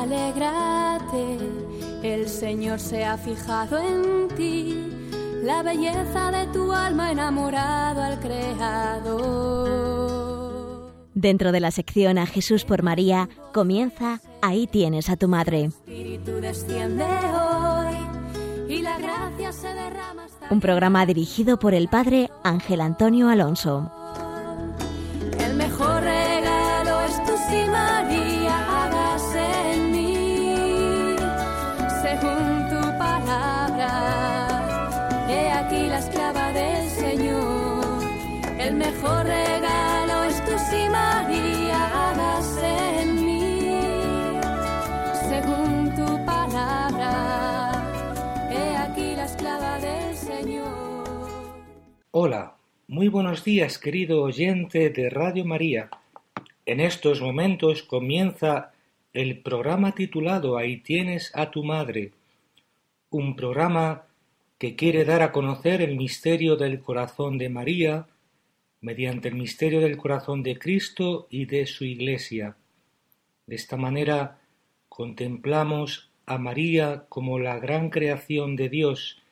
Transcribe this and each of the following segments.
Alégrate, el Señor se ha fijado en ti, la belleza de tu alma enamorado al Creador. Dentro de la sección A Jesús por María comienza Ahí tienes a tu madre. Espíritu desciende hoy y la gracia se derrama hasta Un programa dirigido por el padre Ángel Antonio Alonso. Muy buenos días querido oyente de Radio María. En estos momentos comienza el programa titulado Ahí tienes a tu madre, un programa que quiere dar a conocer el misterio del corazón de María mediante el misterio del corazón de Cristo y de su Iglesia. De esta manera contemplamos a María como la gran creación de Dios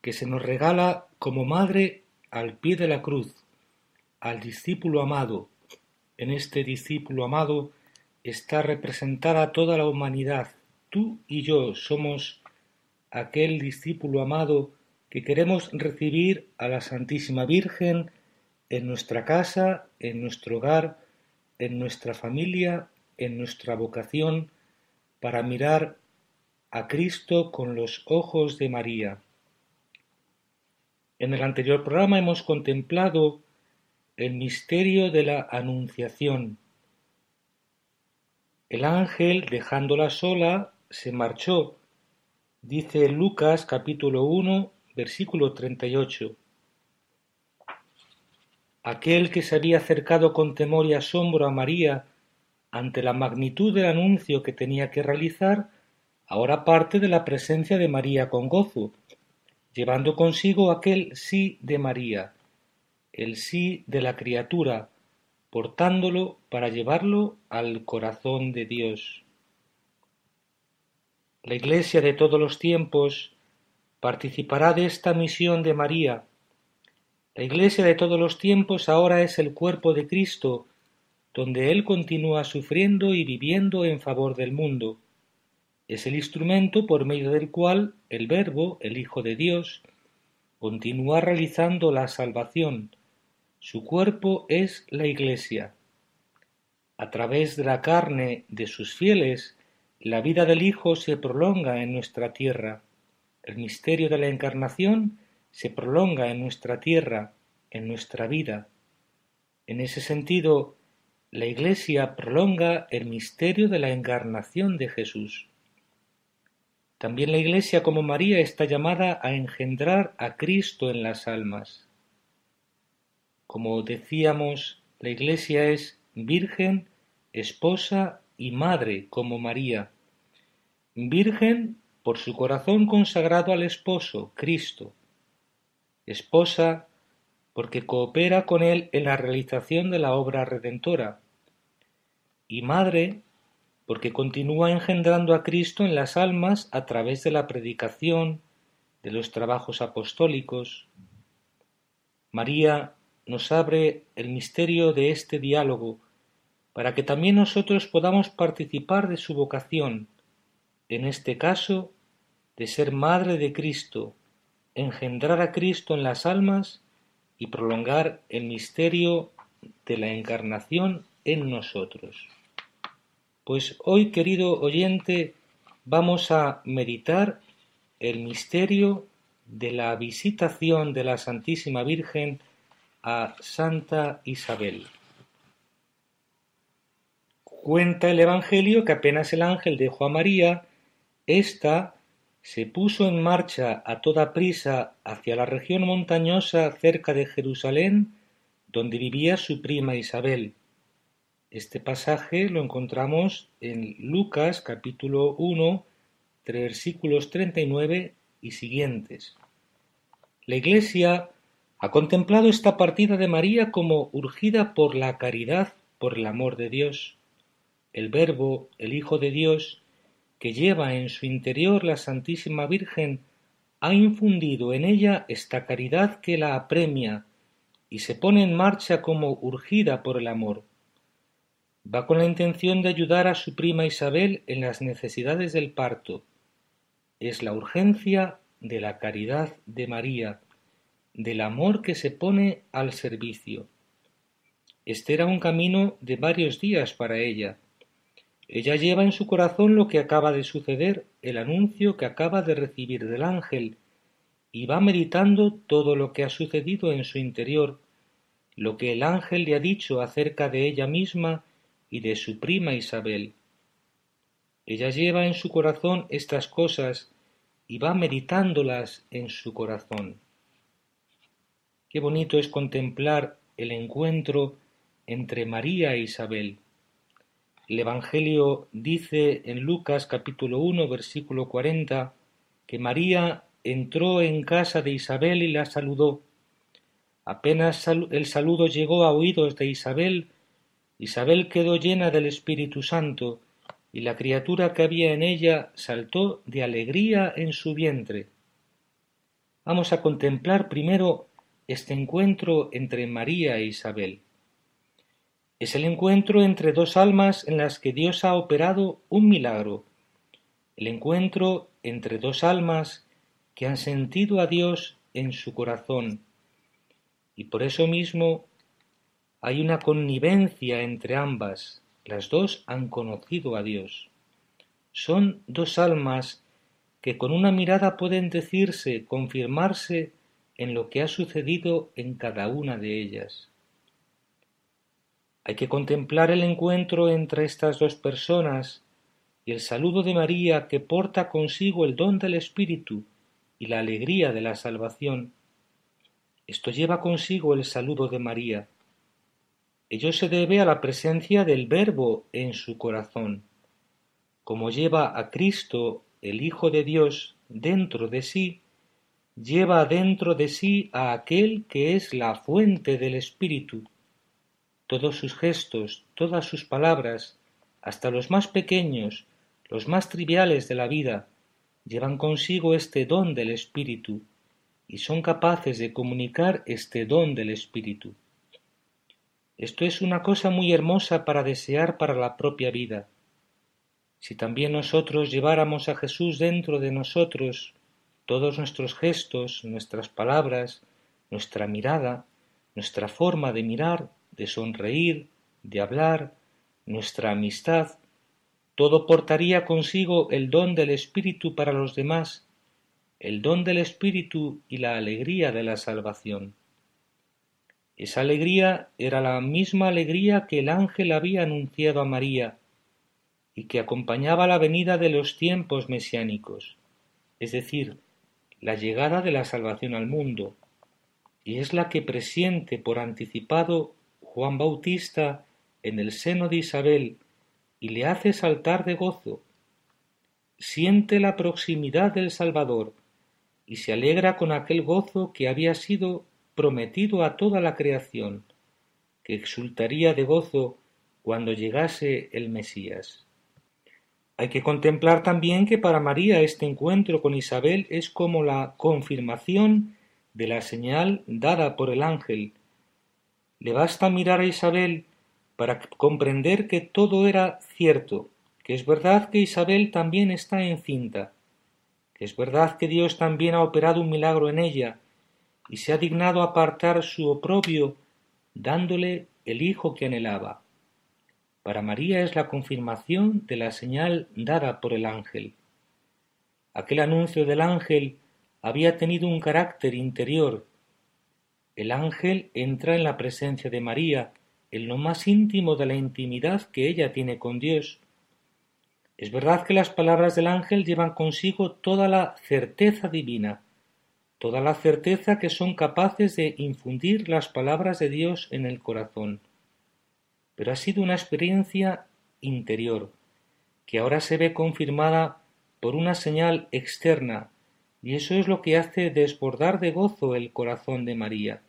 que se nos regala como madre al pie de la cruz, al discípulo amado. En este discípulo amado está representada toda la humanidad. Tú y yo somos aquel discípulo amado que queremos recibir a la Santísima Virgen en nuestra casa, en nuestro hogar, en nuestra familia, en nuestra vocación, para mirar a Cristo con los ojos de María. En el anterior programa hemos contemplado el misterio de la Anunciación. El ángel, dejándola sola, se marchó, dice Lucas capítulo 1, versículo 38. Aquel que se había acercado con temor y asombro a María ante la magnitud del anuncio que tenía que realizar, ahora parte de la presencia de María con gozo, llevando consigo aquel sí de María, el sí de la criatura, portándolo para llevarlo al corazón de Dios. La Iglesia de todos los tiempos participará de esta misión de María. La Iglesia de todos los tiempos ahora es el cuerpo de Cristo, donde Él continúa sufriendo y viviendo en favor del mundo. Es el instrumento por medio del cual el Verbo, el Hijo de Dios, continúa realizando la salvación. Su cuerpo es la Iglesia. A través de la carne de sus fieles, la vida del Hijo se prolonga en nuestra tierra. El misterio de la encarnación se prolonga en nuestra tierra, en nuestra vida. En ese sentido, la Iglesia prolonga el misterio de la encarnación de Jesús. También la Iglesia como María está llamada a engendrar a Cristo en las almas. Como decíamos, la Iglesia es virgen, esposa y madre como María. Virgen por su corazón consagrado al esposo, Cristo. Esposa porque coopera con él en la realización de la obra redentora. Y madre porque continúa engendrando a Cristo en las almas a través de la predicación, de los trabajos apostólicos. María nos abre el misterio de este diálogo para que también nosotros podamos participar de su vocación, en este caso, de ser madre de Cristo, engendrar a Cristo en las almas y prolongar el misterio de la encarnación en nosotros. Pues hoy, querido oyente, vamos a meditar el misterio de la visitación de la Santísima Virgen a Santa Isabel. Cuenta el Evangelio que apenas el ángel dejó a María, ésta se puso en marcha a toda prisa hacia la región montañosa cerca de Jerusalén, donde vivía su prima Isabel. Este pasaje lo encontramos en Lucas capítulo 1, versículos 39 y siguientes. La Iglesia ha contemplado esta partida de María como urgida por la caridad, por el amor de Dios. el Verbo, el Hijo de Dios, que lleva en su interior la Santísima Virgen, ha infundido en ella esta caridad que la apremia y se pone en marcha como urgida por el amor. Va con la intención de ayudar a su prima Isabel en las necesidades del parto. Es la urgencia de la caridad de María, del amor que se pone al servicio. Este era un camino de varios días para ella. Ella lleva en su corazón lo que acaba de suceder, el anuncio que acaba de recibir del ángel, y va meditando todo lo que ha sucedido en su interior, lo que el ángel le ha dicho acerca de ella misma y de su prima Isabel. Ella lleva en su corazón estas cosas y va meditándolas en su corazón. Qué bonito es contemplar el encuentro entre María e Isabel. El Evangelio dice en Lucas capítulo 1 versículo 40 que María entró en casa de Isabel y la saludó. Apenas el saludo llegó a oídos de Isabel, Isabel quedó llena del Espíritu Santo, y la criatura que había en ella saltó de alegría en su vientre. Vamos a contemplar primero este encuentro entre María e Isabel. Es el encuentro entre dos almas en las que Dios ha operado un milagro, el encuentro entre dos almas que han sentido a Dios en su corazón, y por eso mismo hay una connivencia entre ambas, las dos han conocido a Dios. Son dos almas que con una mirada pueden decirse, confirmarse en lo que ha sucedido en cada una de ellas. Hay que contemplar el encuentro entre estas dos personas y el saludo de María que porta consigo el don del Espíritu y la alegría de la salvación. Esto lleva consigo el saludo de María. Ello se debe a la presencia del Verbo en su corazón. Como lleva a Cristo, el Hijo de Dios, dentro de sí, lleva dentro de sí a aquel que es la fuente del Espíritu, todos sus gestos, todas sus palabras, hasta los más pequeños, los más triviales de la vida, llevan consigo este don del Espíritu y son capaces de comunicar este don del Espíritu. Esto es una cosa muy hermosa para desear para la propia vida. Si también nosotros lleváramos a Jesús dentro de nosotros todos nuestros gestos, nuestras palabras, nuestra mirada, nuestra forma de mirar, de sonreír, de hablar, nuestra amistad, todo portaría consigo el don del Espíritu para los demás, el don del Espíritu y la alegría de la salvación. Esa alegría era la misma alegría que el ángel había anunciado a María y que acompañaba la venida de los tiempos mesiánicos, es decir, la llegada de la salvación al mundo, y es la que presiente por anticipado Juan Bautista en el seno de Isabel y le hace saltar de gozo. Siente la proximidad del Salvador y se alegra con aquel gozo que había sido prometido a toda la creación, que exultaría de gozo cuando llegase el Mesías. Hay que contemplar también que para María este encuentro con Isabel es como la confirmación de la señal dada por el ángel, le basta mirar a Isabel para comprender que todo era cierto, que es verdad que Isabel también está encinta, que es verdad que Dios también ha operado un milagro en ella y se ha dignado apartar su oprobio dándole el hijo que anhelaba. Para María es la confirmación de la señal dada por el ángel. Aquel anuncio del ángel había tenido un carácter interior el ángel entra en la presencia de María, en lo más íntimo de la intimidad que ella tiene con Dios. Es verdad que las palabras del ángel llevan consigo toda la certeza divina, toda la certeza que son capaces de infundir las palabras de Dios en el corazón. Pero ha sido una experiencia interior, que ahora se ve confirmada por una señal externa y eso es lo que hace desbordar de gozo el corazón de María.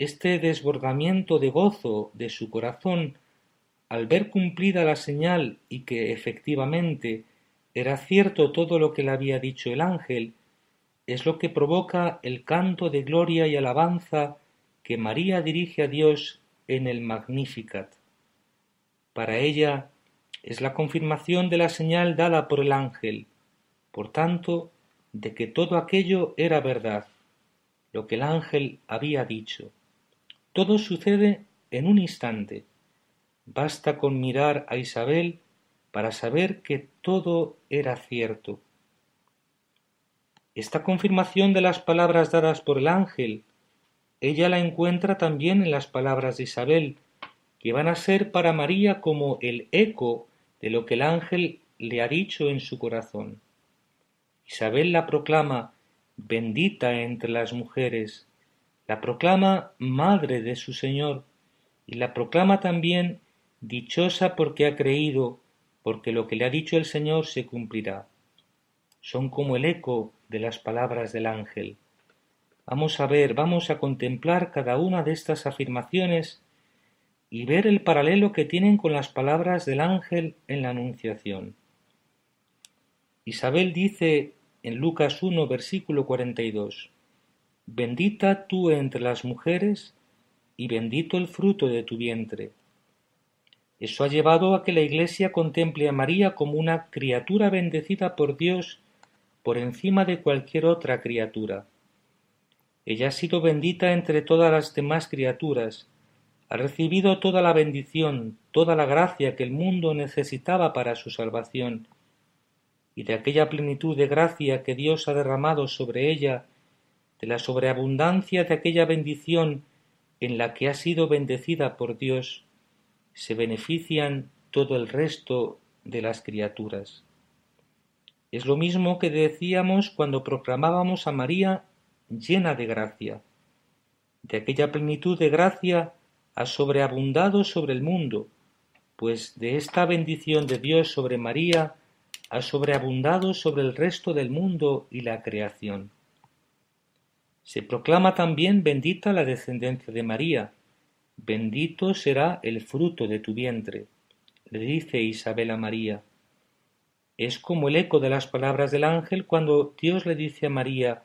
Este desbordamiento de gozo de su corazón al ver cumplida la señal y que efectivamente era cierto todo lo que le había dicho el ángel, es lo que provoca el canto de gloria y alabanza que María dirige a Dios en el Magnificat. Para ella es la confirmación de la señal dada por el ángel, por tanto, de que todo aquello era verdad, lo que el ángel había dicho. Todo sucede en un instante. Basta con mirar a Isabel para saber que todo era cierto. Esta confirmación de las palabras dadas por el ángel, ella la encuentra también en las palabras de Isabel, que van a ser para María como el eco de lo que el ángel le ha dicho en su corazón. Isabel la proclama bendita entre las mujeres, la proclama madre de su Señor, y la proclama también dichosa porque ha creído, porque lo que le ha dicho el Señor se cumplirá. Son como el eco de las palabras del ángel. Vamos a ver, vamos a contemplar cada una de estas afirmaciones y ver el paralelo que tienen con las palabras del ángel en la Anunciación. Isabel dice en Lucas 1, versículo 42, Bendita tú entre las mujeres y bendito el fruto de tu vientre. Eso ha llevado a que la Iglesia contemple a María como una criatura bendecida por Dios por encima de cualquier otra criatura. Ella ha sido bendita entre todas las demás criaturas, ha recibido toda la bendición, toda la gracia que el mundo necesitaba para su salvación, y de aquella plenitud de gracia que Dios ha derramado sobre ella, de la sobreabundancia de aquella bendición en la que ha sido bendecida por Dios, se benefician todo el resto de las criaturas. Es lo mismo que decíamos cuando proclamábamos a María llena de gracia. De aquella plenitud de gracia ha sobreabundado sobre el mundo, pues de esta bendición de Dios sobre María ha sobreabundado sobre el resto del mundo y la creación. Se proclama también bendita la descendencia de María, bendito será el fruto de tu vientre, le dice Isabel a María. Es como el eco de las palabras del ángel cuando Dios le dice a María,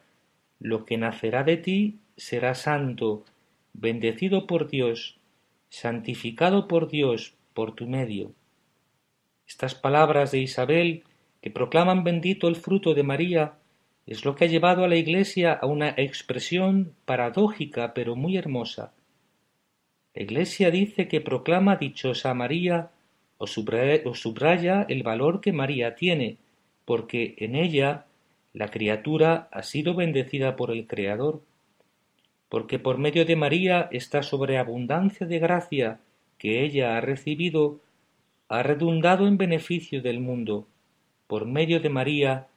lo que nacerá de ti será santo, bendecido por Dios, santificado por Dios por tu medio. Estas palabras de Isabel, que proclaman bendito el fruto de María, es lo que ha llevado a la Iglesia a una expresión paradójica pero muy hermosa. La Iglesia dice que proclama dichosa a María os subraya, el valor que María tiene, porque en ella la criatura ha sido bendecida por el Creador, porque por medio de María esta sobreabundancia de gracia que ella ha recibido ha redundado en beneficio del mundo. Por medio de María,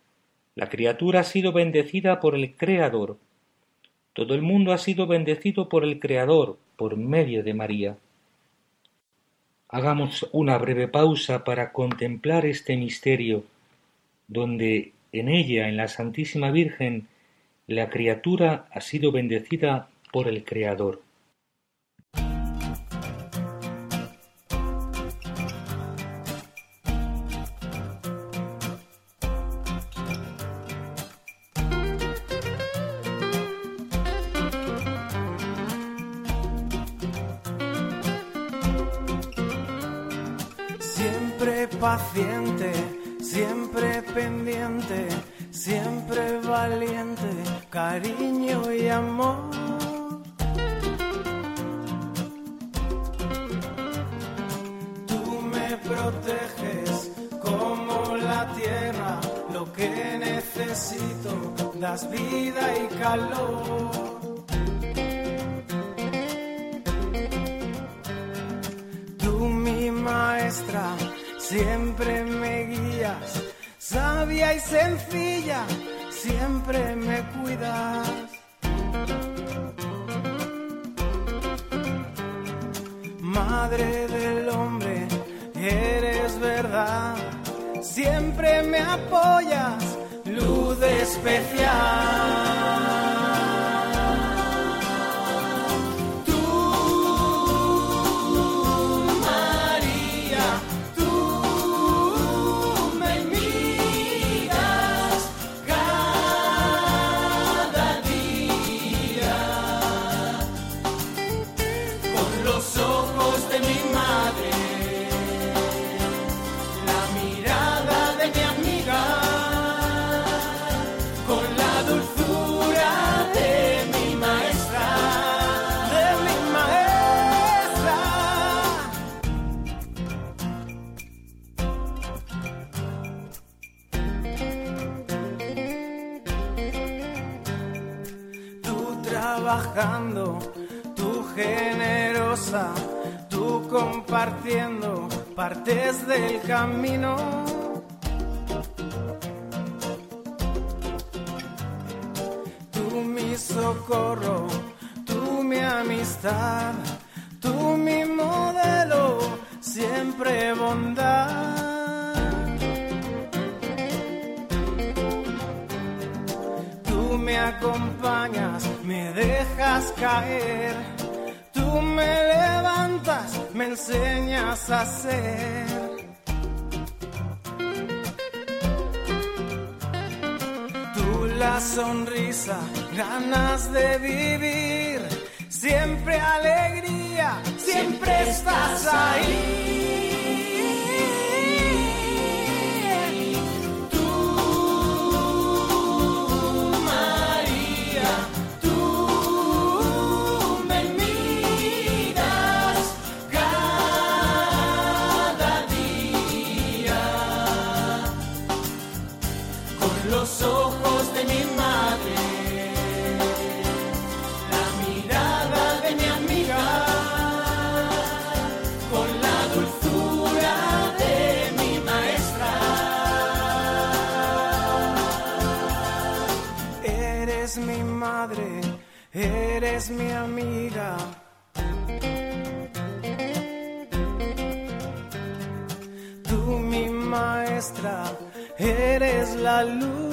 la criatura ha sido bendecida por el Creador. Todo el mundo ha sido bendecido por el Creador, por medio de María. Hagamos una breve pausa para contemplar este misterio, donde en ella, en la Santísima Virgen, la criatura ha sido bendecida por el Creador. Del camino. Tú mi socorro, tú mi amistad, ganas de vivir. Eres mi amiga. Tú mi maestra, eres la luz.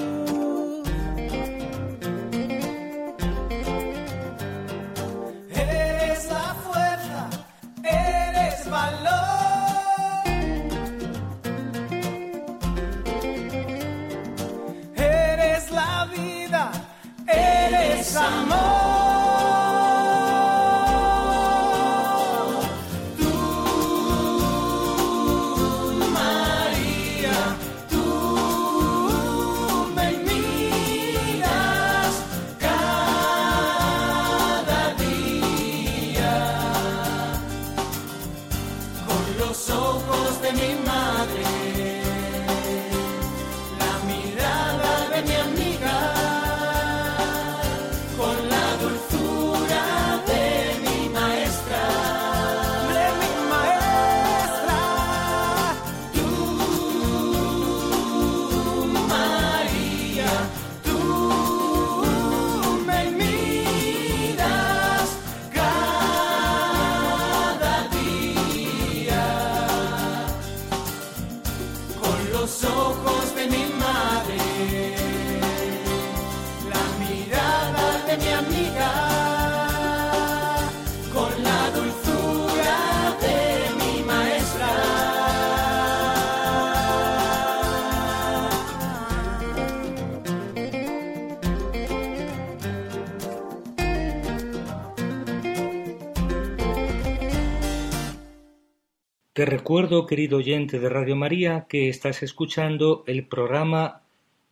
Te recuerdo, querido oyente de Radio María, que estás escuchando el programa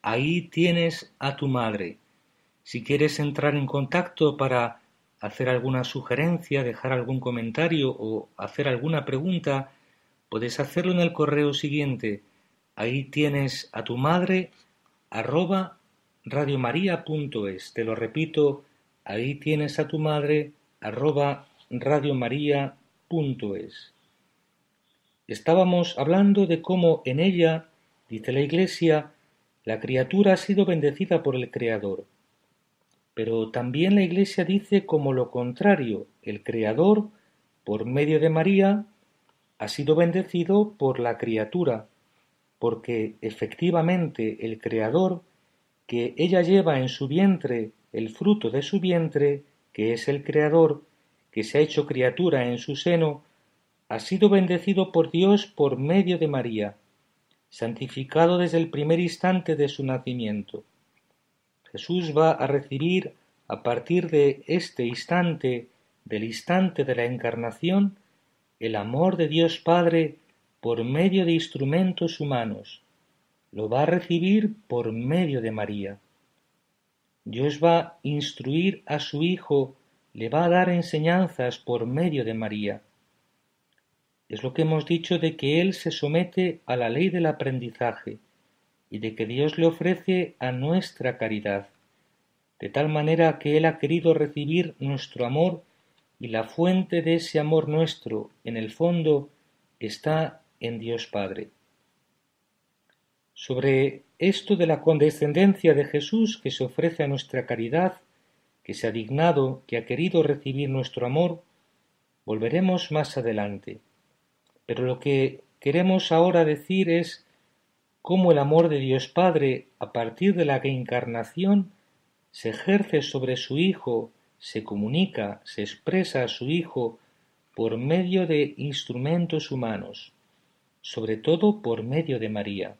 Ahí tienes a tu madre. Si quieres entrar en contacto para hacer alguna sugerencia, dejar algún comentario o hacer alguna pregunta, puedes hacerlo en el correo siguiente. Ahí tienes a tu madre arroba radiomaria.es. Te lo repito, ahí tienes a tu madre arroba radiomaria.es. Estábamos hablando de cómo en ella, dice la Iglesia, la criatura ha sido bendecida por el Creador. Pero también la Iglesia dice como lo contrario, el Creador, por medio de María, ha sido bendecido por la criatura, porque efectivamente el Creador, que ella lleva en su vientre el fruto de su vientre, que es el Creador, que se ha hecho criatura en su seno, ha sido bendecido por Dios por medio de María, santificado desde el primer instante de su nacimiento. Jesús va a recibir a partir de este instante, del instante de la encarnación, el amor de Dios Padre por medio de instrumentos humanos. Lo va a recibir por medio de María. Dios va a instruir a su Hijo, le va a dar enseñanzas por medio de María es lo que hemos dicho de que él se somete a la ley del aprendizaje y de que Dios le ofrece a nuestra caridad. de tal manera que Él ha querido recibir nuestro amor y la fuente de ese amor nuestro, en el fondo, está en Dios Padre. Sobre esto de la condescendencia de Jesús que se ofrece a nuestra caridad, que se ha dignado, que ha querido recibir nuestro amor, volveremos más adelante. Pero lo que queremos ahora decir es cómo el amor de Dios Padre, a partir de la encarnación, se ejerce sobre su Hijo, se comunica, se expresa a su Hijo por medio de instrumentos humanos, sobre todo por medio de María.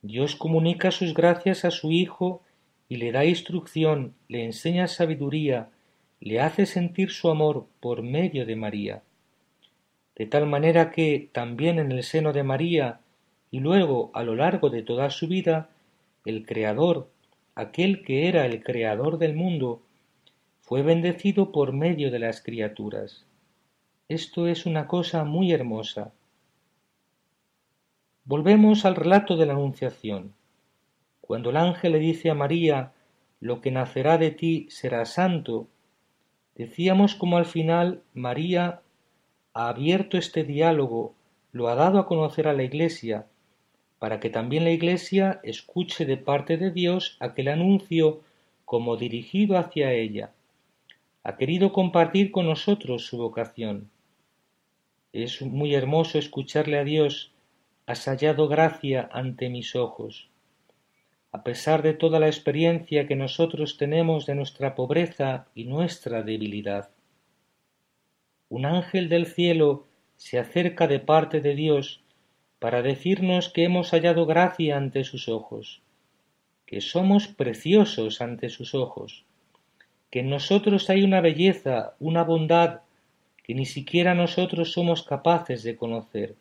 Dios comunica sus gracias a su Hijo y le da instrucción, le enseña sabiduría, le hace sentir su amor por medio de María. De tal manera que también en el seno de María y luego a lo largo de toda su vida, el Creador, aquel que era el Creador del mundo, fue bendecido por medio de las criaturas. Esto es una cosa muy hermosa. Volvemos al relato de la Anunciación. Cuando el ángel le dice a María, lo que nacerá de ti será santo, decíamos como al final María ha abierto este diálogo, lo ha dado a conocer a la Iglesia, para que también la Iglesia escuche de parte de Dios aquel anuncio como dirigido hacia ella. Ha querido compartir con nosotros su vocación. Es muy hermoso escucharle a Dios has hallado gracia ante mis ojos. A pesar de toda la experiencia que nosotros tenemos de nuestra pobreza y nuestra debilidad. Un ángel del cielo se acerca de parte de Dios para decirnos que hemos hallado gracia ante sus ojos, que somos preciosos ante sus ojos, que en nosotros hay una belleza, una bondad que ni siquiera nosotros somos capaces de conocer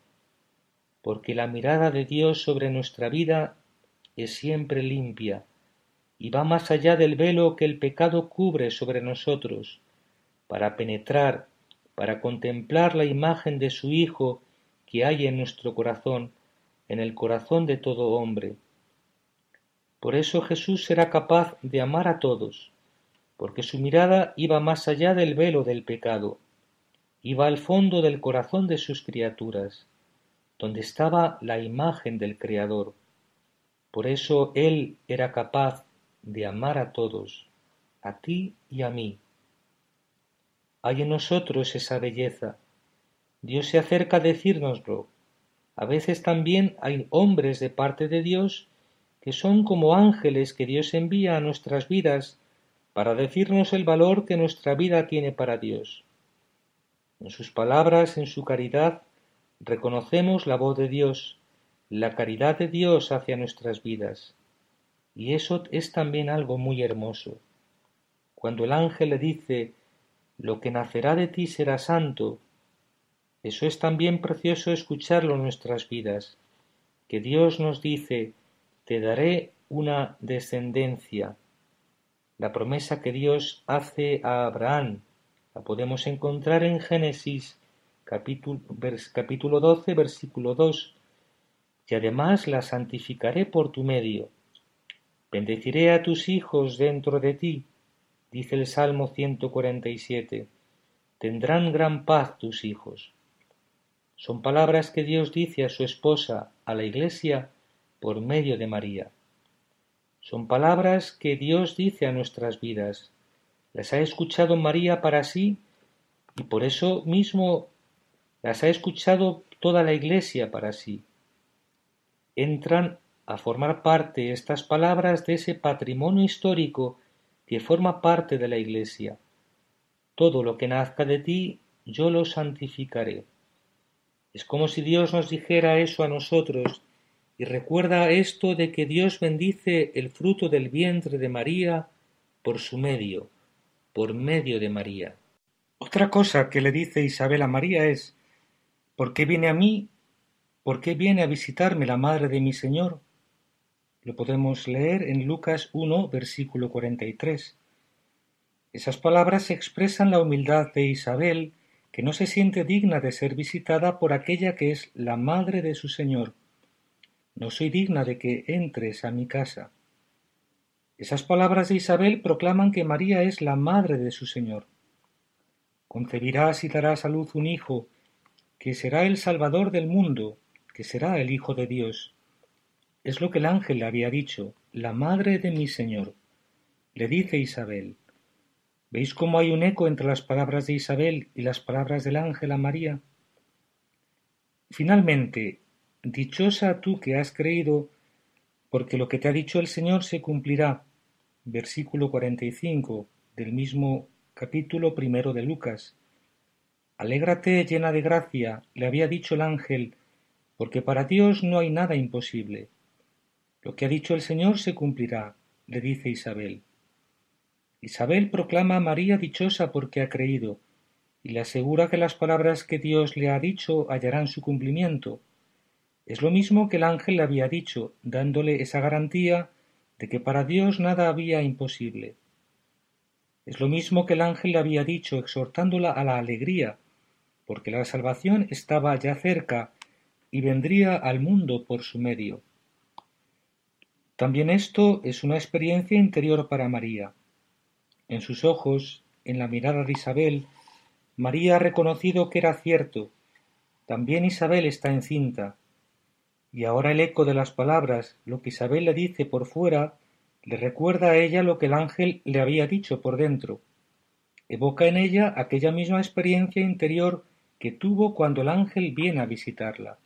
porque la mirada de Dios sobre nuestra vida es siempre limpia y va más allá del velo que el pecado cubre sobre nosotros, para penetrar, para contemplar la imagen de su Hijo que hay en nuestro corazón, en el corazón de todo hombre. Por eso Jesús será capaz de amar a todos, porque su mirada iba más allá del velo del pecado, iba al fondo del corazón de sus criaturas donde estaba la imagen del Creador. Por eso Él era capaz de amar a todos, a ti y a mí. Hay en nosotros esa belleza. Dios se acerca a decírnoslo. A veces también hay hombres de parte de Dios que son como ángeles que Dios envía a nuestras vidas para decirnos el valor que nuestra vida tiene para Dios. En sus palabras, en su caridad, reconocemos la voz de Dios, la caridad de Dios hacia nuestras vidas. Y eso es también algo muy hermoso. Cuando el ángel le dice, lo que nacerá de ti será santo, eso es también precioso escucharlo en nuestras vidas, que Dios nos dice, te daré una descendencia. La promesa que Dios hace a Abraham la podemos encontrar en Génesis capítulo, 12, versículo 2, y además la santificaré por tu medio. Bendeciré a tus hijos dentro de ti, dice el Salmo 147. Tendrán gran paz tus hijos. Son palabras que Dios dice a su esposa, a la Iglesia, por medio de María. Son palabras que Dios dice a nuestras vidas. Las ha escuchado María para sí y por eso mismo las ha escuchado toda la Iglesia para sí. Entran a formar parte estas palabras de ese patrimonio histórico que forma parte de la Iglesia. Todo lo que nazca de ti, yo lo santificaré. Es como si Dios nos dijera eso a nosotros y recuerda esto de que Dios bendice el fruto del vientre de María por su medio, por medio de María. Otra cosa que le dice Isabel a María es ¿Por qué viene a mí? ¿Por qué viene a visitarme la madre de mi Señor? Lo podemos leer en Lucas 1, versículo 43. Esas palabras expresan la humildad de Isabel, que no se siente digna de ser visitada por aquella que es la madre de su Señor. No soy digna de que entres a mi casa. Esas palabras de Isabel proclaman que María es la madre de su Señor. Concebirás y darás a luz un hijo, que será el Salvador del mundo, que será el Hijo de Dios. Es lo que el ángel le había dicho, la madre de mi Señor. Le dice Isabel. ¿Veis cómo hay un eco entre las palabras de Isabel y las palabras del ángel a María? Finalmente, dichosa tú que has creído, porque lo que te ha dicho el Señor se cumplirá. Versículo 45 del mismo capítulo primero de Lucas. Alégrate llena de gracia, le había dicho el ángel, porque para Dios no hay nada imposible. Lo que ha dicho el Señor se cumplirá, le dice Isabel. Isabel proclama a María dichosa porque ha creído, y le asegura que las palabras que Dios le ha dicho hallarán su cumplimiento. Es lo mismo que el ángel le había dicho, dándole esa garantía de que para Dios nada había imposible. Es lo mismo que el ángel le había dicho, exhortándola a la alegría, porque la salvación estaba ya cerca y vendría al mundo por su medio. También esto es una experiencia interior para María. En sus ojos, en la mirada de Isabel, María ha reconocido que era cierto. También Isabel está encinta. Y ahora el eco de las palabras, lo que Isabel le dice por fuera, le recuerda a ella lo que el ángel le había dicho por dentro. Evoca en ella aquella misma experiencia interior que tuvo cuando el ángel viene a visitarla.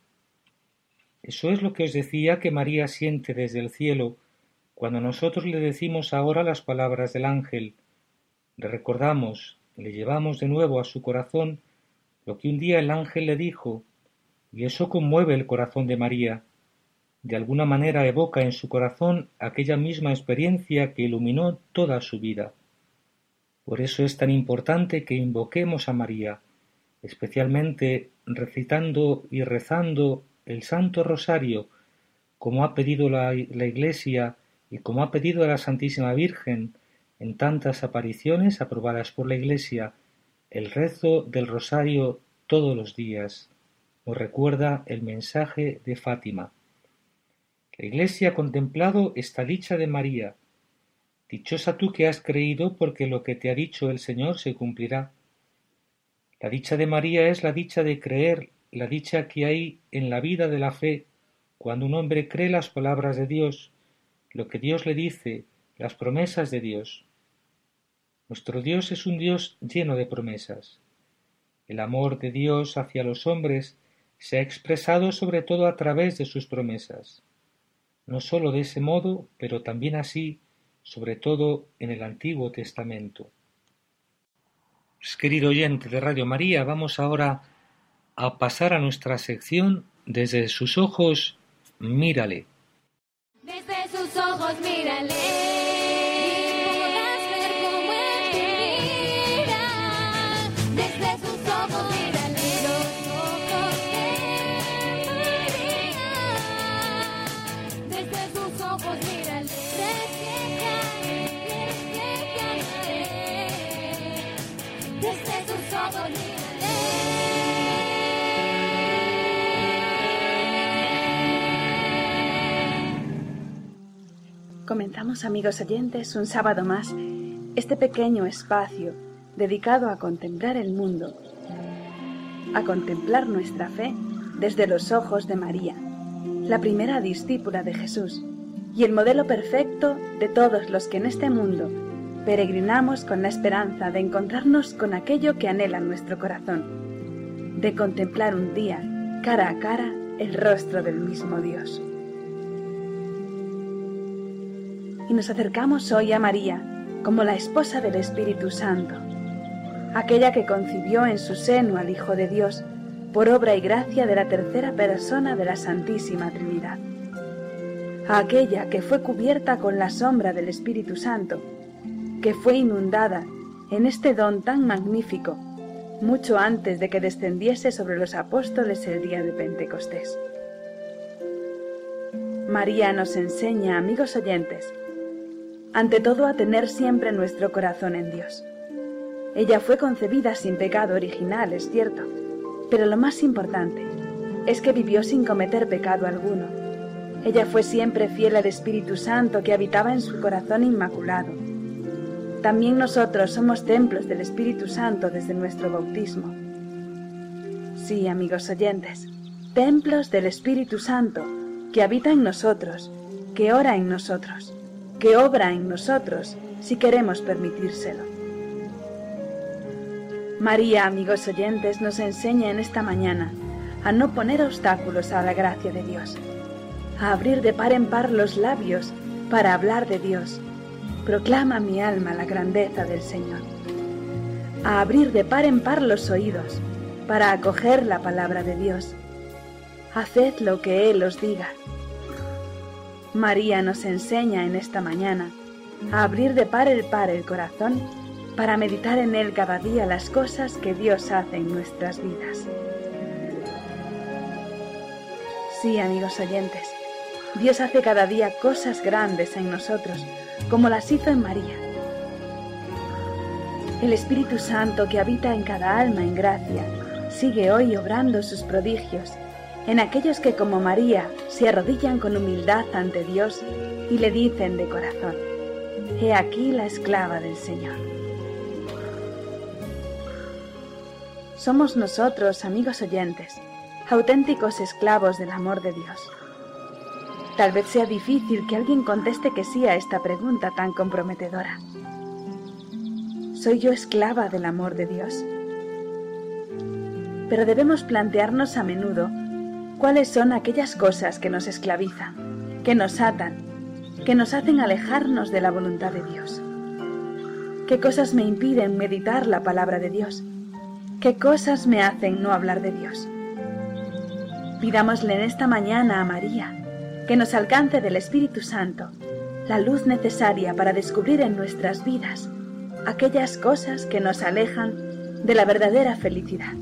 Eso es lo que os decía que María siente desde el cielo cuando nosotros le decimos ahora las palabras del ángel, le recordamos, le llevamos de nuevo a su corazón lo que un día el ángel le dijo, y eso conmueve el corazón de María, de alguna manera evoca en su corazón aquella misma experiencia que iluminó toda su vida. Por eso es tan importante que invoquemos a María, especialmente recitando y rezando el Santo Rosario, como ha pedido la, Iglesia y como ha pedido a la Santísima Virgen en tantas apariciones aprobadas por la Iglesia, el rezo del Rosario todos los días nos recuerda el mensaje de Fátima. La Iglesia ha contemplado esta dicha de María. Dichosa tú que has creído porque lo que te ha dicho el Señor se cumplirá. La dicha de María es la dicha de creer la dicha que hay en la vida de la fe cuando un hombre cree las palabras de Dios, lo que Dios le dice, las promesas de Dios. Nuestro Dios es un Dios lleno de promesas. El amor de Dios hacia los hombres se ha expresado sobre todo a través de sus promesas. No sólo de ese modo, pero también así, sobre todo en el Antiguo Testamento. Pues, querido oyente de Radio María, vamos ahora a pasar a nuestra sección Desde sus ojos, mírale. Desde sus ojos, mírale. Comenzamos, amigos oyentes, un sábado más, este pequeño espacio dedicado a contemplar el mundo, a contemplar nuestra fe desde los ojos de María, la primera discípula de Jesús y el modelo perfecto de todos los que en este mundo peregrinamos con la esperanza de encontrarnos con aquello que anhela nuestro corazón, de contemplar un día, cara a cara, el rostro del mismo Dios. Y nos acercamos hoy a María como la esposa del Espíritu Santo, aquella que concibió en su seno al Hijo de Dios por obra y gracia de la tercera persona de la Santísima Trinidad, a aquella que fue cubierta con la sombra del Espíritu Santo, que fue inundada en este don tan magnífico mucho antes de que descendiese sobre los apóstoles el día de Pentecostés. María nos enseña, amigos oyentes, ante todo a tener siempre nuestro corazón en Dios. Ella fue concebida sin pecado original, es cierto, pero lo más importante es que vivió sin cometer pecado alguno, Ella fue siempre fiel al Espíritu Santo que habitaba en su corazón inmaculado. También nosotros somos templos del Espíritu Santo desde nuestro bautismo. Sí, amigos oyentes, templos del Espíritu Santo que habita en nosotros, que ora en nosotros, que obra en nosotros si queremos permitírselo. María, amigos oyentes, nos enseña en esta mañana a no poner obstáculos a la gracia de Dios, a abrir de par en par los labios para hablar de Dios. Proclama mi alma la grandeza del Señor. A abrir de par en par los oídos para acoger la palabra de Dios. Haced lo que Él os diga. María nos enseña en esta mañana a abrir de par en par el corazón para meditar en Él cada día las cosas que Dios hace en nuestras vidas. Sí, amigos oyentes, Dios hace cada día cosas grandes en nosotros, como las hizo en María. El Espíritu Santo que habita en cada alma en gracia sigue hoy obrando sus prodigios en aquellos que como María se arrodillan con humildad ante Dios y le dicen de corazón, He aquí la esclava del Señor. Somos nosotros, amigos oyentes, auténticos esclavos del amor de Dios. Tal vez sea difícil que alguien conteste que sí a esta pregunta tan comprometedora. ¿Soy yo esclava del amor de Dios? Pero debemos plantearnos a menudo cuáles son aquellas cosas que nos esclavizan, que nos atan, que nos hacen alejarnos de la voluntad de Dios. ¿Qué cosas me impiden meditar la palabra de Dios? ¿Qué cosas me hacen no hablar de Dios? Pidámosle en esta mañana a María que nos alcance del Espíritu Santo la luz necesaria para descubrir en nuestras vidas aquellas cosas que nos alejan de la verdadera felicidad,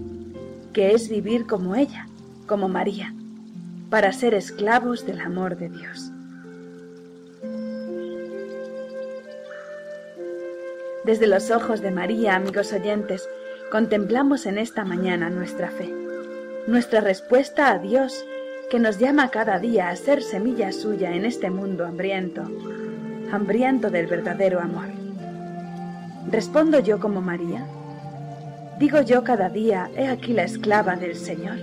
que es vivir como ella, como María, para ser esclavos del amor de Dios. Desde los ojos de María, amigos oyentes, contemplamos en esta mañana nuestra fe, nuestra respuesta a Dios que nos llama cada día a ser semilla suya en este mundo hambriento, hambriento del verdadero amor. ¿Respondo yo como María? ¿Digo yo cada día, he aquí la esclava del Señor?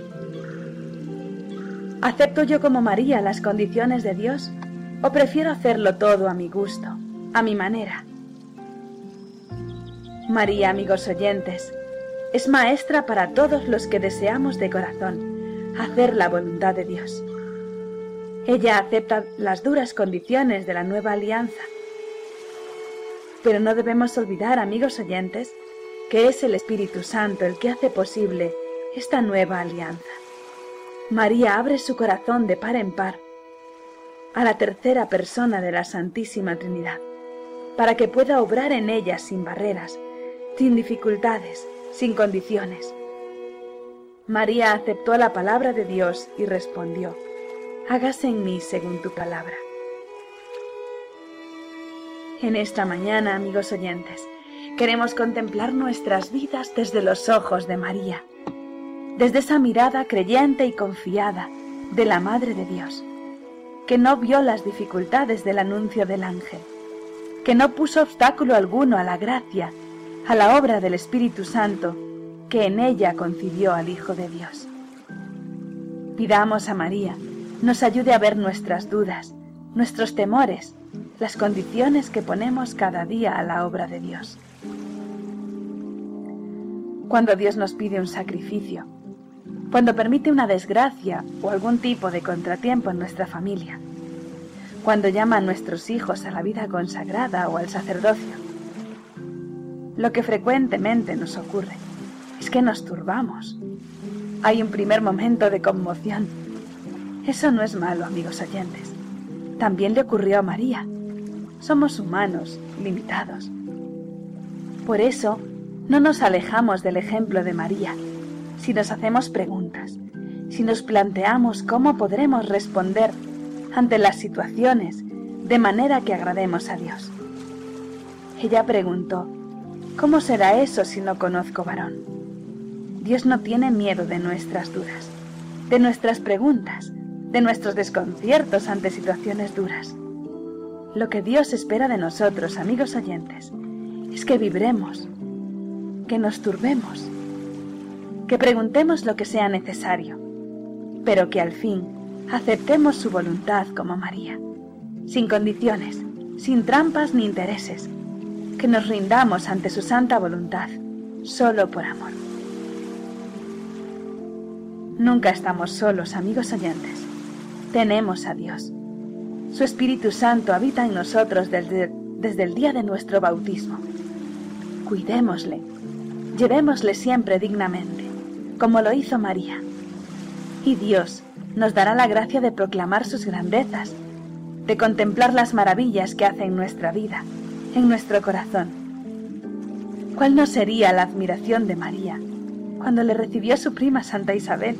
¿Acepto yo como María las condiciones de Dios o prefiero hacerlo todo a mi gusto, a mi manera? María, amigos oyentes, es maestra para todos los que deseamos de corazón hacer la voluntad de Dios. Ella acepta las duras condiciones de la nueva alianza. Pero no debemos olvidar, amigos oyentes, que es el Espíritu Santo el que hace posible esta nueva alianza. María abre su corazón de par en par a la tercera persona de la Santísima Trinidad, para que pueda obrar en ella sin barreras, sin dificultades, sin condiciones. María aceptó la palabra de Dios y respondió, hágase en mí según tu palabra. En esta mañana, amigos oyentes, queremos contemplar nuestras vidas desde los ojos de María, desde esa mirada creyente y confiada de la Madre de Dios, que no vio las dificultades del anuncio del ángel, que no puso obstáculo alguno a la gracia, a la obra del Espíritu Santo, que en ella concibió al Hijo de Dios. Pidamos a María nos ayude a ver nuestras dudas, nuestros temores, las condiciones que ponemos cada día a la obra de Dios. Cuando Dios nos pide un sacrificio, cuando permite una desgracia o algún tipo de contratiempo en nuestra familia, cuando llama a nuestros hijos a la vida consagrada o al sacerdocio. Lo que frecuentemente nos ocurre es que nos turbamos. Hay un primer momento de conmoción. Eso no es malo, amigos oyentes. También le ocurrió a María. Somos humanos, limitados. Por eso, no nos alejamos del ejemplo de María si nos hacemos preguntas, si nos planteamos cómo podremos responder ante las situaciones de manera que agrademos a Dios. Ella preguntó, ¿cómo será eso si no conozco varón? Dios no tiene miedo de nuestras dudas, de nuestras preguntas, de nuestros desconciertos ante situaciones duras. Lo que Dios espera de nosotros, amigos oyentes, es que vibremos, que nos turbemos, que preguntemos lo que sea necesario, pero que al fin aceptemos su voluntad como María, sin condiciones, sin trampas ni intereses, que nos rindamos ante su santa voluntad, solo por amor. Nunca estamos solos, amigos oyentes. Tenemos a Dios. Su Espíritu Santo habita en nosotros desde, desde el día de nuestro bautismo. Cuidémosle, llevémosle siempre dignamente, como lo hizo María. Y Dios nos dará la gracia de proclamar sus grandezas, de contemplar las maravillas que hace en nuestra vida, en nuestro corazón. ¿Cuál no sería la admiración de María cuando le recibió su prima Santa Isabel?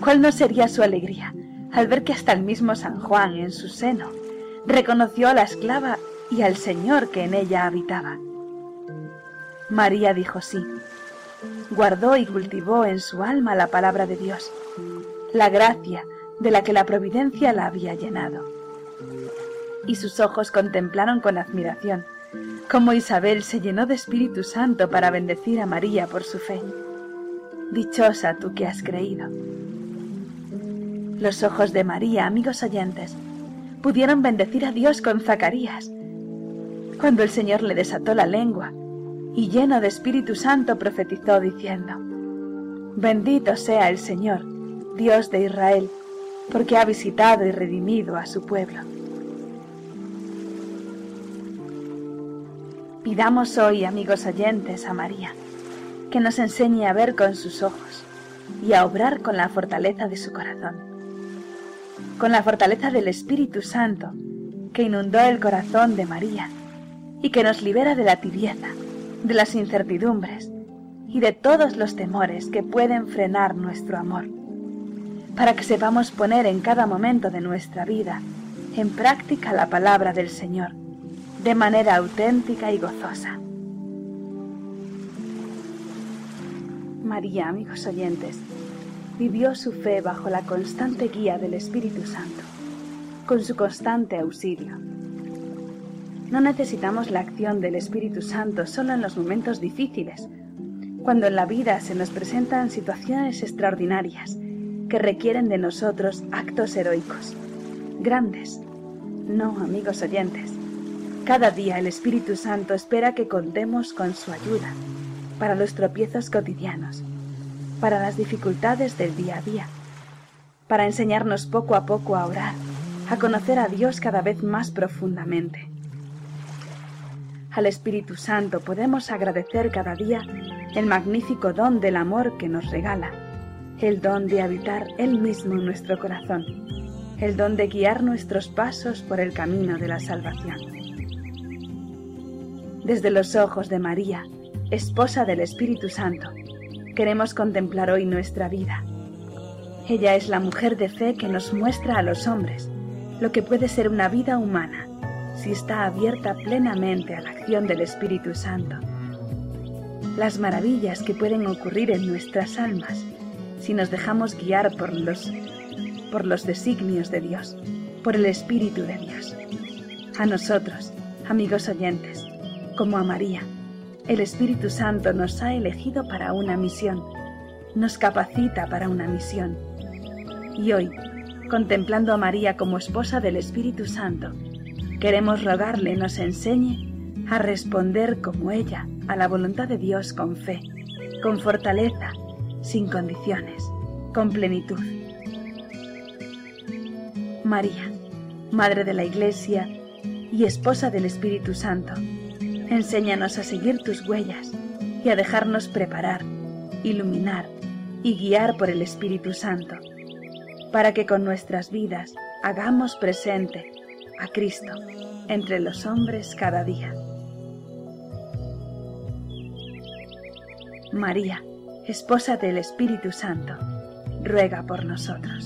¿Cuál no sería su alegría al ver que hasta el mismo San Juan en su seno reconoció a la esclava y al Señor que en ella habitaba? María dijo sí, guardó y cultivó en su alma la palabra de Dios, la gracia de la que la providencia la había llenado. Y sus ojos contemplaron con admiración cómo Isabel se llenó de Espíritu Santo para bendecir a María por su fe. Dichosa tú que has creído. Los ojos de María, amigos oyentes, pudieron bendecir a Dios con Zacarías, cuando el Señor le desató la lengua y lleno de Espíritu Santo profetizó diciendo, Bendito sea el Señor, Dios de Israel, porque ha visitado y redimido a su pueblo. Pidamos hoy, amigos oyentes, a María, que nos enseñe a ver con sus ojos y a obrar con la fortaleza de su corazón, con la fortaleza del Espíritu Santo que inundó el corazón de María y que nos libera de la tibieza, de las incertidumbres y de todos los temores que pueden frenar nuestro amor, para que sepamos poner en cada momento de nuestra vida en práctica la palabra del Señor de manera auténtica y gozosa. María, amigos oyentes, vivió su fe bajo la constante guía del Espíritu Santo, con su constante auxilio. No necesitamos la acción del Espíritu Santo solo en los momentos difíciles, cuando en la vida se nos presentan situaciones extraordinarias que requieren de nosotros actos heroicos, grandes. No, amigos oyentes, cada día el Espíritu Santo espera que contemos con su ayuda para los tropiezos cotidianos, para las dificultades del día a día, para enseñarnos poco a poco a orar, a conocer a Dios cada vez más profundamente. Al Espíritu Santo podemos agradecer cada día el magnífico don del amor que nos regala, el don de habitar Él mismo en nuestro corazón, el don de guiar nuestros pasos por el camino de la salvación. Desde los ojos de María, esposa del Espíritu Santo, queremos contemplar hoy nuestra vida. Ella es la mujer de fe que nos muestra a los hombres lo que puede ser una vida humana si está abierta plenamente a la acción del Espíritu Santo. Las maravillas que pueden ocurrir en nuestras almas si nos dejamos guiar por los, por los designios de Dios, por el Espíritu de Dios. A nosotros, amigos oyentes, como a María, el Espíritu Santo nos ha elegido para una misión, nos capacita para una misión. Y hoy, contemplando a María como esposa del Espíritu Santo, Queremos rogarle nos enseñe a responder como ella a la voluntad de Dios con fe, con fortaleza, sin condiciones, con plenitud. María, Madre de la Iglesia y esposa del Espíritu Santo, enséñanos a seguir tus huellas y a dejarnos preparar, iluminar y guiar por el Espíritu Santo, para que con nuestras vidas hagamos presente a Cristo entre los hombres cada día. María, esposa del Espíritu Santo, ruega por nosotros.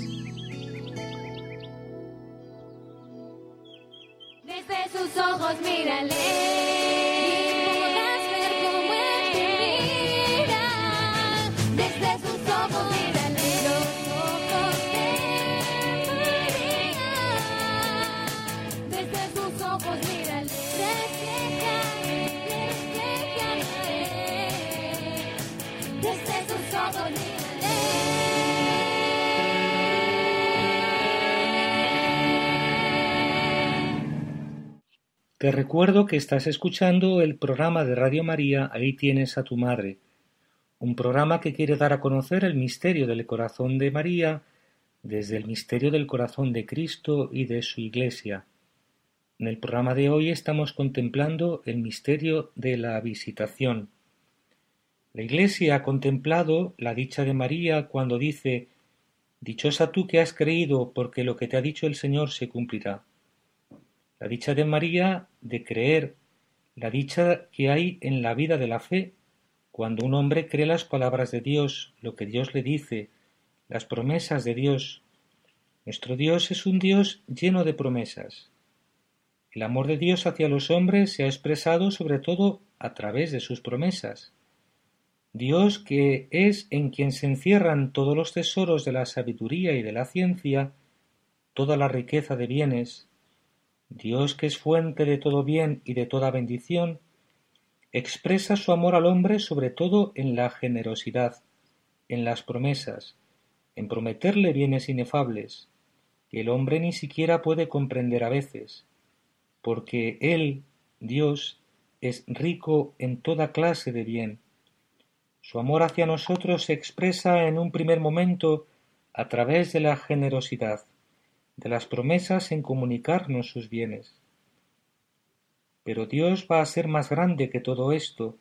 Desde sus ojos mírale. Te recuerdo que estás escuchando el programa de Radio María Ahí tienes a tu madre, un programa que quiere dar a conocer el misterio del corazón de María desde el misterio del corazón de Cristo y de su Iglesia. En el programa de hoy estamos contemplando el misterio de la visitación. La Iglesia ha contemplado la dicha de María cuando dice Dichosa tú que has creído, porque lo que te ha dicho el Señor se cumplirá. La dicha de María de creer, la dicha que hay en la vida de la fe, cuando un hombre cree las palabras de Dios, lo que Dios le dice, las promesas de Dios. Nuestro Dios es un Dios lleno de promesas. El amor de Dios hacia los hombres se ha expresado sobre todo a través de sus promesas. Dios que es en quien se encierran todos los tesoros de la sabiduría y de la ciencia, toda la riqueza de bienes, Dios que es fuente de todo bien y de toda bendición, expresa su amor al hombre sobre todo en la generosidad, en las promesas, en prometerle bienes inefables, que el hombre ni siquiera puede comprender a veces, porque Él, Dios, es rico en toda clase de bien. Su amor hacia nosotros se expresa en un primer momento a través de la generosidad, de las promesas en comunicarnos sus bienes. Pero Dios va a ser más grande que todo esto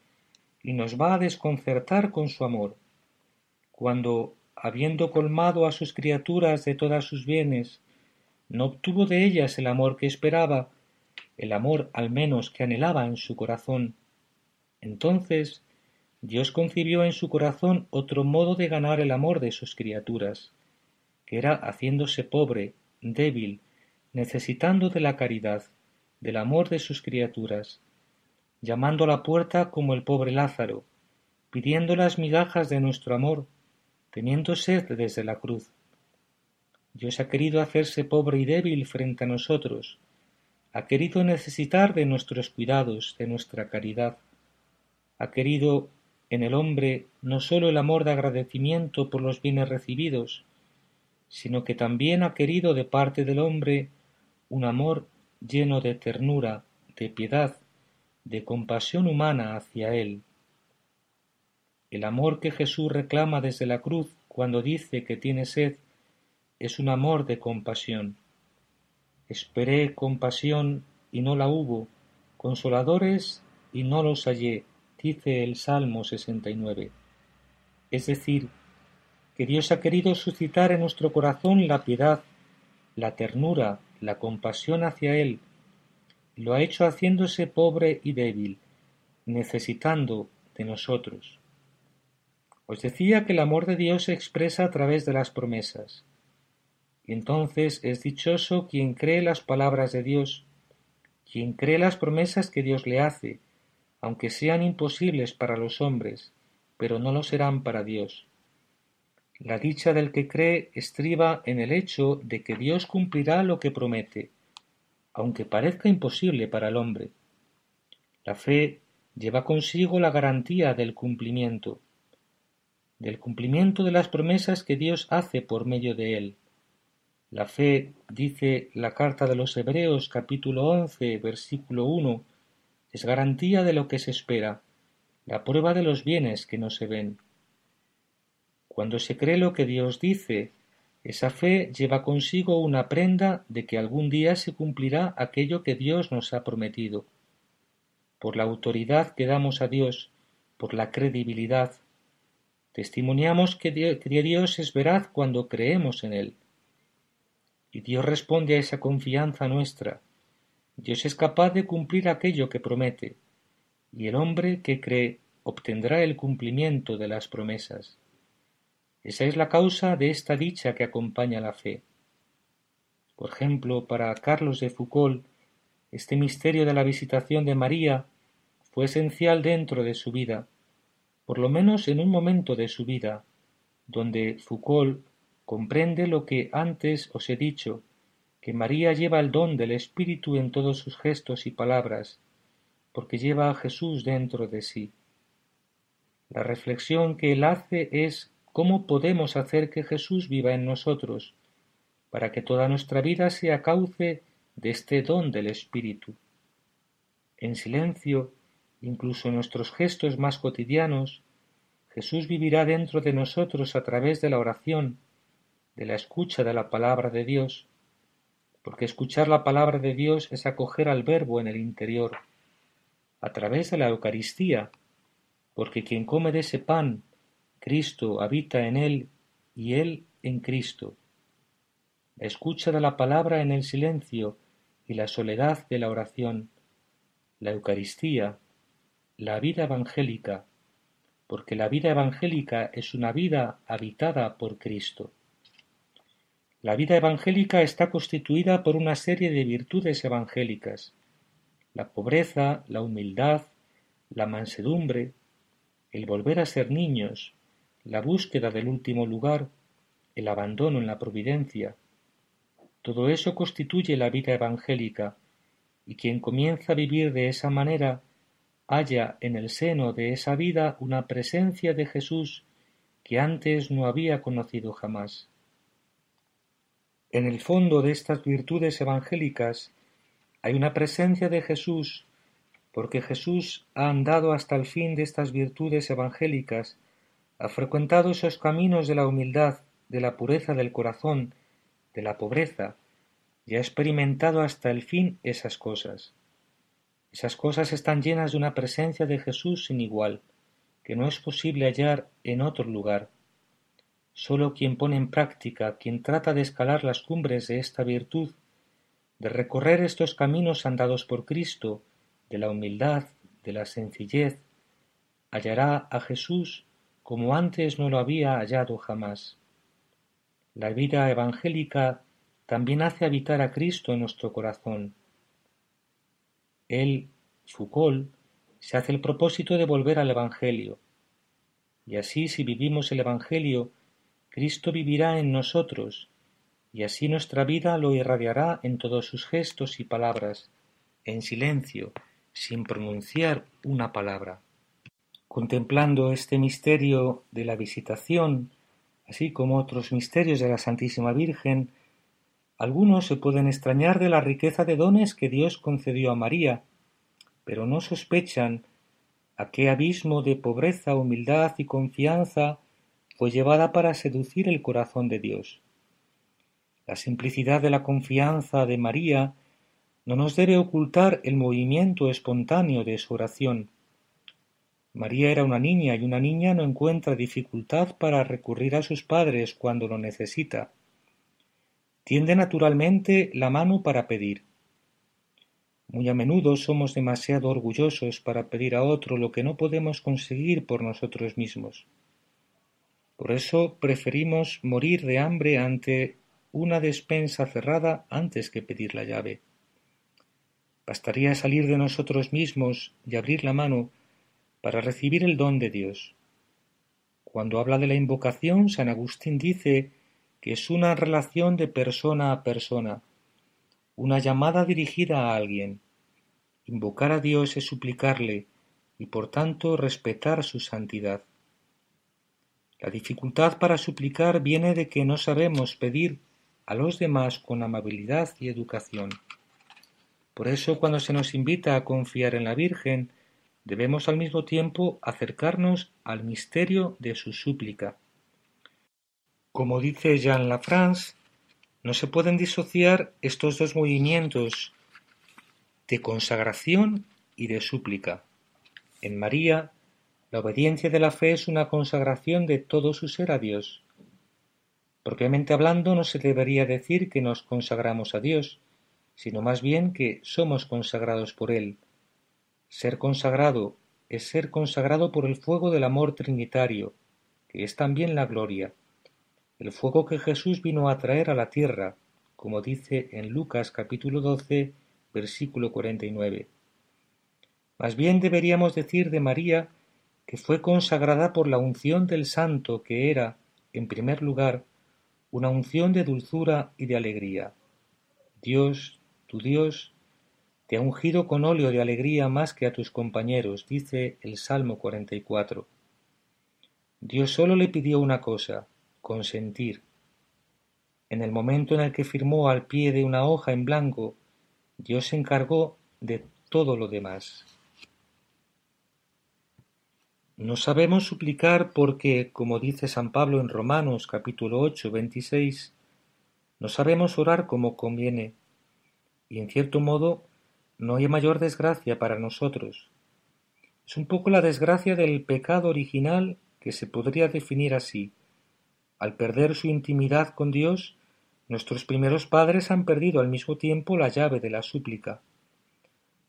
y nos va a desconcertar con su amor. Cuando, habiendo colmado a sus criaturas de todas sus bienes, no obtuvo de ellas el amor que esperaba, el amor al menos que anhelaba en su corazón. Entonces Dios concibió en su corazón otro modo de ganar el amor de sus criaturas, que era haciéndose pobre débil, necesitando de la caridad, del amor de sus criaturas, llamando a la puerta como el pobre Lázaro, pidiendo las migajas de nuestro amor, teniendo sed desde la cruz. Dios ha querido hacerse pobre y débil frente a nosotros, ha querido necesitar de nuestros cuidados, de nuestra caridad, ha querido en el hombre no sólo el amor de agradecimiento por los bienes recibidos, sino que también ha querido de parte del hombre un amor lleno de ternura, de piedad, de compasión humana hacia él. El amor que Jesús reclama desde la cruz cuando dice que tiene sed es un amor de compasión. Esperé compasión y no la hubo, consoladores y no los hallé, dice el Salmo 69. Es decir, que Dios ha querido suscitar en nuestro corazón la piedad, la ternura, la compasión hacia Él, lo ha hecho haciéndose pobre y débil, necesitando de nosotros. Os decía que el amor de Dios se expresa a través de las promesas. Y entonces es dichoso quien cree las palabras de Dios, quien cree las promesas que Dios le hace, aunque sean imposibles para los hombres, pero no lo serán para Dios. La dicha del que cree estriba en el hecho de que Dios cumplirá lo que promete, aunque parezca imposible para el hombre. La fe lleva consigo la garantía del cumplimiento, del cumplimiento de las promesas que Dios hace por medio de él. La fe, dice la carta de los Hebreos capítulo once versículo uno, es garantía de lo que se espera, la prueba de los bienes que no se ven. Cuando se cree lo que Dios dice, esa fe lleva consigo una prenda de que algún día se cumplirá aquello que Dios nos ha prometido. Por la autoridad que damos a Dios, por la credibilidad, testimoniamos que Dios es veraz cuando creemos en Él. Y Dios responde a esa confianza nuestra. Dios es capaz de cumplir aquello que promete, y el hombre que cree obtendrá el cumplimiento de las promesas. Esa es la causa de esta dicha que acompaña la fe. Por ejemplo, para Carlos de Foucault, este misterio de la visitación de María fue esencial dentro de su vida, por lo menos en un momento de su vida, donde Foucault comprende lo que antes os he dicho, que María lleva el don del Espíritu en todos sus gestos y palabras, porque lleva a Jesús dentro de sí. La reflexión que él hace es ¿Cómo podemos hacer que Jesús viva en nosotros, para que toda nuestra vida sea cauce de este don del Espíritu? en silencio, incluso en nuestros gestos más cotidianos, Jesús vivirá dentro de nosotros a través de la oración, de la escucha de la palabra de Dios, porque escuchar la palabra de Dios es acoger al Verbo en el interior, a través de la Eucaristía, porque quien come de ese pan, Cristo habita en él y él en Cristo. La escucha de la palabra en el silencio y la soledad de la oración, la Eucaristía, la vida evangélica, porque la vida evangélica es una vida habitada por Cristo. La vida evangélica está constituida por una serie de virtudes evangélicas, la pobreza, la humildad, la mansedumbre, el volver a ser niños, la búsqueda del último lugar, el abandono en la providencia. Todo eso constituye la vida evangélica, y quien comienza a vivir de esa manera halla en el seno de esa vida una presencia de Jesús que antes no había conocido jamás. En el fondo de estas virtudes evangélicas hay una presencia de Jesús, porque Jesús ha andado hasta el fin de estas virtudes evangélicas, ha frecuentado esos caminos de la humildad, de la pureza del corazón, de la pobreza, y ha experimentado hasta el fin esas cosas. Esas cosas están llenas de una presencia de Jesús sin igual, que no es posible hallar en otro lugar. Sólo quien pone en práctica, quien trata de escalar las cumbres de esta virtud, de recorrer estos caminos andados por Cristo, de la humildad, de la sencillez, hallará a Jesús como antes no lo había hallado jamás. La vida evangélica también hace habitar a Cristo en nuestro corazón. Él, Foucault, se hace el propósito de volver al Evangelio. Y así si vivimos el Evangelio, Cristo vivirá en nosotros, y así nuestra vida lo irradiará en todos sus gestos y palabras, en silencio, sin pronunciar una palabra. Contemplando este misterio de la visitación, así como otros misterios de la Santísima Virgen, algunos se pueden extrañar de la riqueza de dones que Dios concedió a María, pero no sospechan a qué abismo de pobreza, humildad y confianza fue llevada para seducir el corazón de Dios. La simplicidad de la confianza de María no nos debe ocultar el movimiento espontáneo de su oración. María era una niña y una niña no encuentra dificultad para recurrir a sus padres cuando lo necesita tiende naturalmente la mano para pedir. Muy a menudo somos demasiado orgullosos para pedir a otro lo que no podemos conseguir por nosotros mismos. Por eso preferimos morir de hambre ante una despensa cerrada antes que pedir la llave. Bastaría salir de nosotros mismos y abrir la mano para recibir el don de Dios. Cuando habla de la invocación, San Agustín dice que es una relación de persona a persona, una llamada dirigida a alguien. Invocar a Dios es suplicarle y por tanto respetar su santidad. La dificultad para suplicar viene de que no sabemos pedir a los demás con amabilidad y educación. Por eso cuando se nos invita a confiar en la Virgen, debemos al mismo tiempo acercarnos al misterio de su súplica. Como dice Jean Lafrance, no se pueden disociar estos dos movimientos de consagración y de súplica. En María, la obediencia de la fe es una consagración de todo su ser a Dios. Propiamente hablando, no se debería decir que nos consagramos a Dios, sino más bien que somos consagrados por Él. Ser consagrado es ser consagrado por el fuego del amor trinitario, que es también la gloria el fuego que Jesús vino a traer a la tierra, como dice en Lucas capítulo 12, versículo 49. Más bien deberíamos decir de María que fue consagrada por la unción del Santo, que era, en primer lugar, una unción de dulzura y de alegría. Dios, tu Dios, te ha ungido con óleo de alegría más que a tus compañeros, dice el Salmo 44. Dios solo le pidió una cosa, consentir. En el momento en el que firmó al pie de una hoja en blanco, Dios se encargó de todo lo demás. No sabemos suplicar porque, como dice San Pablo en Romanos capítulo 8, 26, no sabemos orar como conviene, y en cierto modo no hay mayor desgracia para nosotros. Es un poco la desgracia del pecado original que se podría definir así. Al perder su intimidad con Dios, nuestros primeros padres han perdido al mismo tiempo la llave de la súplica.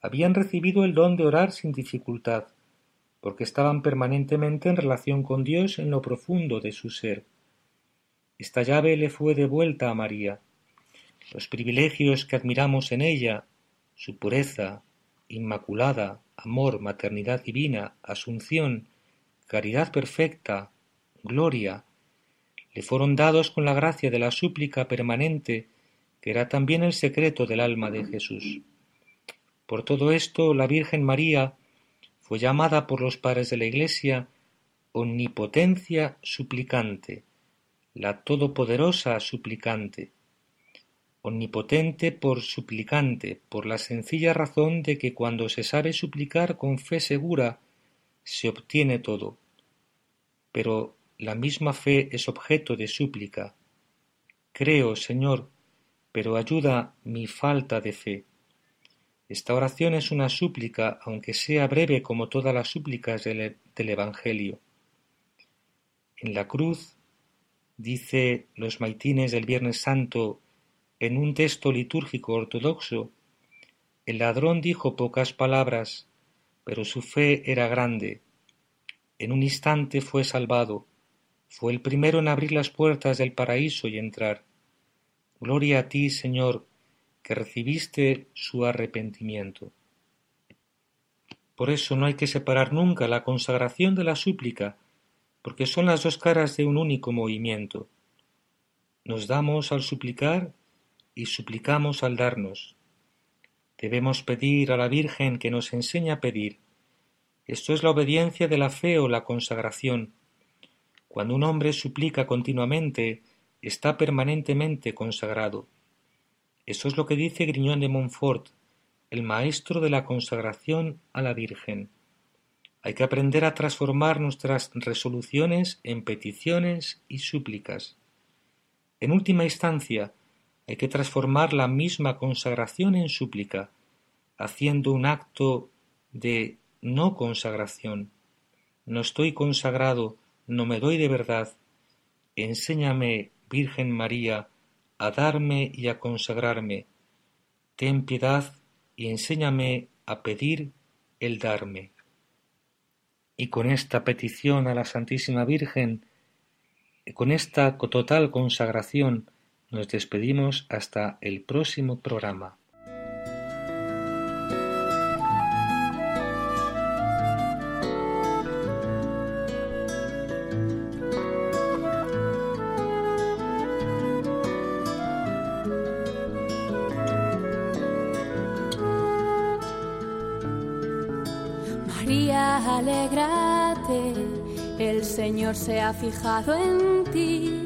Habían recibido el don de orar sin dificultad, porque estaban permanentemente en relación con Dios en lo profundo de su ser. Esta llave le fue devuelta a María. Los privilegios que admiramos en ella, su pureza, inmaculada, amor, maternidad divina, asunción, caridad perfecta, gloria, le fueron dados con la gracia de la súplica permanente, que era también el secreto del alma de Jesús. Por todo esto, la Virgen María fue llamada por los padres de la Iglesia omnipotencia suplicante, la todopoderosa suplicante, omnipotente por suplicante, por la sencilla razón de que cuando se sabe suplicar con fe segura, se obtiene todo. Pero la misma fe es objeto de súplica. Creo, Señor, pero ayuda mi falta de fe. Esta oración es una súplica, aunque sea breve como todas las súplicas del, del Evangelio. En la cruz dice los maitines del Viernes Santo en un texto litúrgico ortodoxo, el ladrón dijo pocas palabras, pero su fe era grande. En un instante fue salvado, fue el primero en abrir las puertas del paraíso y entrar. Gloria a ti, Señor, que recibiste su arrepentimiento. Por eso no hay que separar nunca la consagración de la súplica, porque son las dos caras de un único movimiento. Nos damos al suplicar y suplicamos al darnos. Debemos pedir a la Virgen que nos enseñe a pedir. Esto es la obediencia de la fe o la consagración. Cuando un hombre suplica continuamente, está permanentemente consagrado. Eso es lo que dice Griñón de Montfort, el maestro de la consagración a la Virgen. Hay que aprender a transformar nuestras resoluciones en peticiones y súplicas. En última instancia, hay que transformar la misma consagración en súplica, haciendo un acto de no consagración. No estoy consagrado, no me doy de verdad. Enséñame, Virgen María, a darme y a consagrarme. Ten piedad y enséñame a pedir el darme. Y con esta petición a la Santísima Virgen, con esta total consagración, nos despedimos hasta el próximo programa. alégrate, el Señor se ha fijado en ti,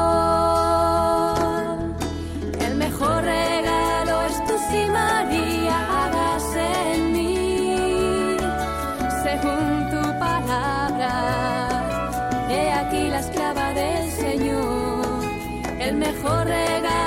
Mejor regalo